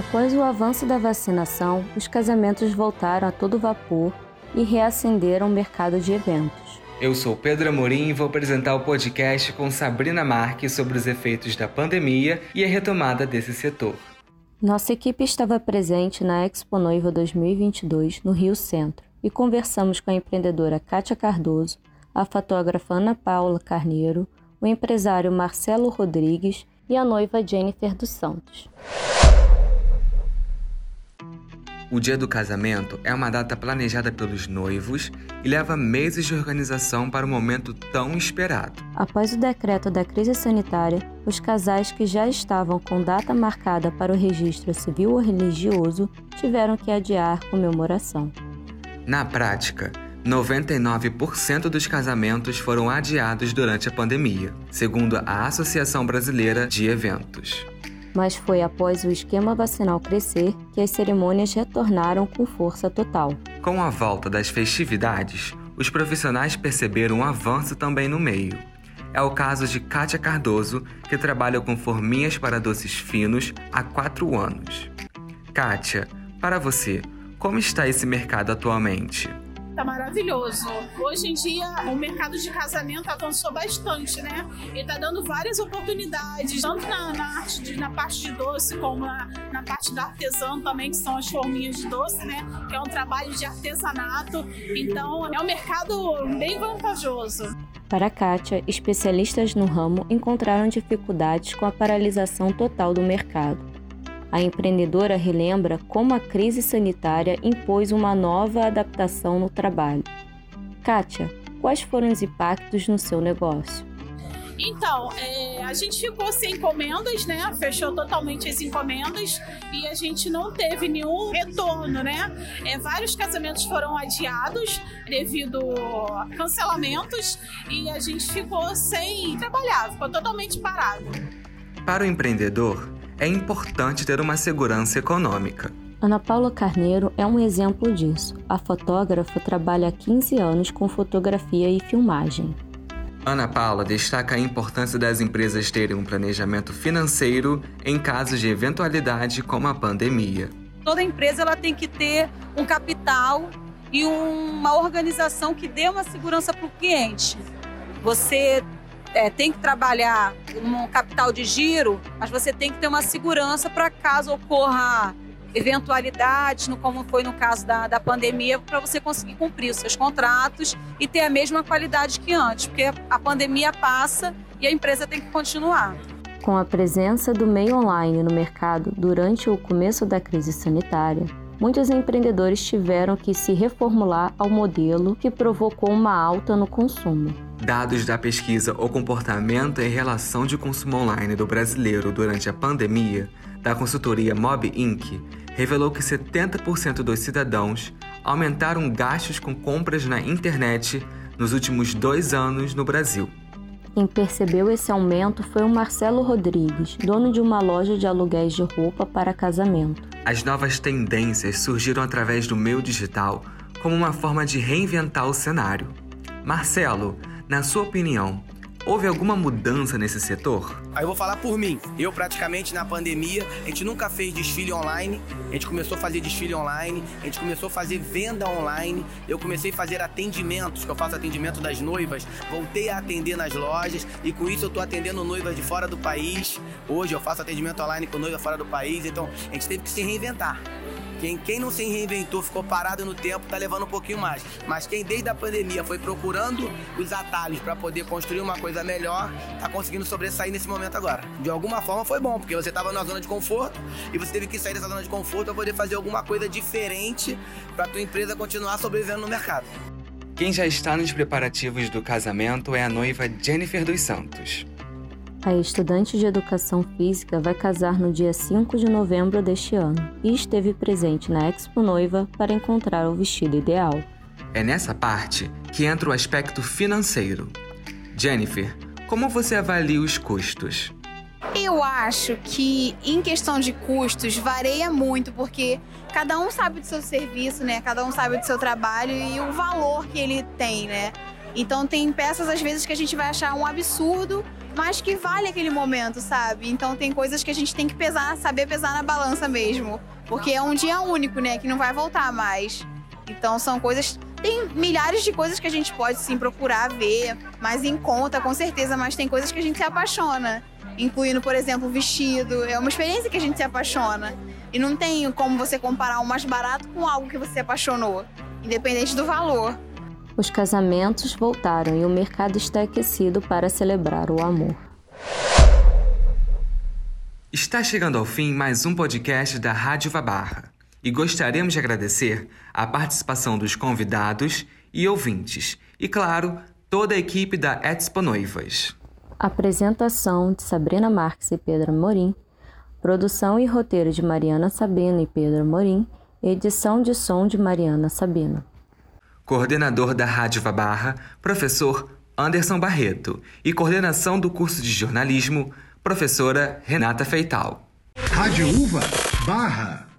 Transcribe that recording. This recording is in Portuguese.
Após o avanço da vacinação, os casamentos voltaram a todo vapor e reacenderam o mercado de eventos. Eu sou Pedro Amorim e vou apresentar o podcast com Sabrina Marques sobre os efeitos da pandemia e a retomada desse setor. Nossa equipe estava presente na Expo Noiva 2022 no Rio Centro e conversamos com a empreendedora Kátia Cardoso, a fotógrafa Ana Paula Carneiro, o empresário Marcelo Rodrigues e a noiva Jennifer dos Santos. O dia do casamento é uma data planejada pelos noivos e leva meses de organização para o um momento tão esperado. Após o decreto da crise sanitária, os casais que já estavam com data marcada para o registro civil ou religioso tiveram que adiar a comemoração. Na prática, 99% dos casamentos foram adiados durante a pandemia, segundo a Associação Brasileira de Eventos mas foi após o esquema vacinal crescer que as cerimônias retornaram com força total. Com a volta das festividades, os profissionais perceberam um avanço também no meio. É o caso de Kátia Cardoso, que trabalha com forminhas para doces finos há quatro anos. Kátia, para você, como está esse mercado atualmente? Tá maravilhoso. Hoje em dia, o mercado de casamento avançou bastante, né? E tá dando várias oportunidades, tanto na, na arte de, na parte de doce, como na, na parte da artesã também, que são as forminhas de doce, né? Que é um trabalho de artesanato. Então, é um mercado bem vantajoso. Para a Kátia, especialistas no ramo encontraram dificuldades com a paralisação total do mercado. A empreendedora relembra como a crise sanitária impôs uma nova adaptação no trabalho. Kátia, quais foram os impactos no seu negócio? Então, é, a gente ficou sem encomendas, né? Fechou totalmente as encomendas e a gente não teve nenhum retorno, né? É, vários casamentos foram adiados devido a cancelamentos e a gente ficou sem trabalhar, ficou totalmente parado. Para o empreendedor, é importante ter uma segurança econômica. Ana Paula Carneiro é um exemplo disso. A fotógrafa trabalha há 15 anos com fotografia e filmagem. Ana Paula destaca a importância das empresas terem um planejamento financeiro em casos de eventualidade como a pandemia. Toda empresa ela tem que ter um capital e uma organização que dê uma segurança para o cliente. Você é, tem que trabalhar num capital de giro, mas você tem que ter uma segurança para caso ocorra eventualidades, no, como foi no caso da, da pandemia, para você conseguir cumprir os seus contratos e ter a mesma qualidade que antes, porque a pandemia passa e a empresa tem que continuar. Com a presença do meio online no mercado durante o começo da crise sanitária, muitos empreendedores tiveram que se reformular ao modelo que provocou uma alta no consumo. Dados da pesquisa O Comportamento e Relação de Consumo Online do Brasileiro durante a pandemia, da consultoria Mob Inc., revelou que 70% dos cidadãos aumentaram gastos com compras na internet nos últimos dois anos no Brasil. Quem percebeu esse aumento foi o Marcelo Rodrigues, dono de uma loja de aluguéis de roupa para casamento. As novas tendências surgiram através do meio digital como uma forma de reinventar o cenário. Marcelo, na sua opinião, Houve alguma mudança nesse setor? Aí eu vou falar por mim. Eu praticamente na pandemia, a gente nunca fez desfile online. A gente começou a fazer desfile online, a gente começou a fazer venda online. Eu comecei a fazer atendimentos, que eu faço atendimento das noivas. Voltei a atender nas lojas e com isso eu tô atendendo noivas de fora do país. Hoje eu faço atendimento online com noiva fora do país, então a gente teve que se reinventar. Quem, quem não se reinventou, ficou parado no tempo, tá levando um pouquinho mais. Mas quem desde a pandemia foi procurando os atalhos para poder construir uma coisa melhor, tá conseguindo sobressair nesse momento agora. De alguma forma foi bom, porque você tava numa zona de conforto e você teve que sair dessa zona de conforto para poder fazer alguma coisa diferente para tua empresa continuar sobrevivendo no mercado. Quem já está nos preparativos do casamento é a noiva Jennifer dos Santos. A estudante de educação física vai casar no dia 5 de novembro deste ano e esteve presente na Expo Noiva para encontrar o vestido ideal. É nessa parte que entra o aspecto financeiro. Jennifer, como você avalia os custos? Eu acho que em questão de custos varia muito, porque cada um sabe do seu serviço, né? Cada um sabe do seu trabalho e o valor que ele tem, né? Então tem peças às vezes que a gente vai achar um absurdo mas que vale aquele momento, sabe? Então tem coisas que a gente tem que pesar, saber pesar na balança mesmo. Porque é um dia único, né? Que não vai voltar mais. Então são coisas. Tem milhares de coisas que a gente pode sim procurar ver, mais em conta, com certeza, mas tem coisas que a gente se apaixona. Incluindo, por exemplo, o vestido. É uma experiência que a gente se apaixona. E não tem como você comparar o mais barato com algo que você se apaixonou, independente do valor. Os casamentos voltaram e o mercado está aquecido para celebrar o amor. Está chegando ao fim mais um podcast da Rádio Vabarra. E gostaríamos de agradecer a participação dos convidados e ouvintes. E, claro, toda a equipe da Expo Noivas. Apresentação de Sabrina Marques e Pedro Morim, produção e roteiro de Mariana Sabino e Pedro Morim, edição de som de Mariana Sabino coordenador da Rádio Vabarra, professor Anderson Barreto, e coordenação do curso de jornalismo, professora Renata Feital. Rádio Uva Barra.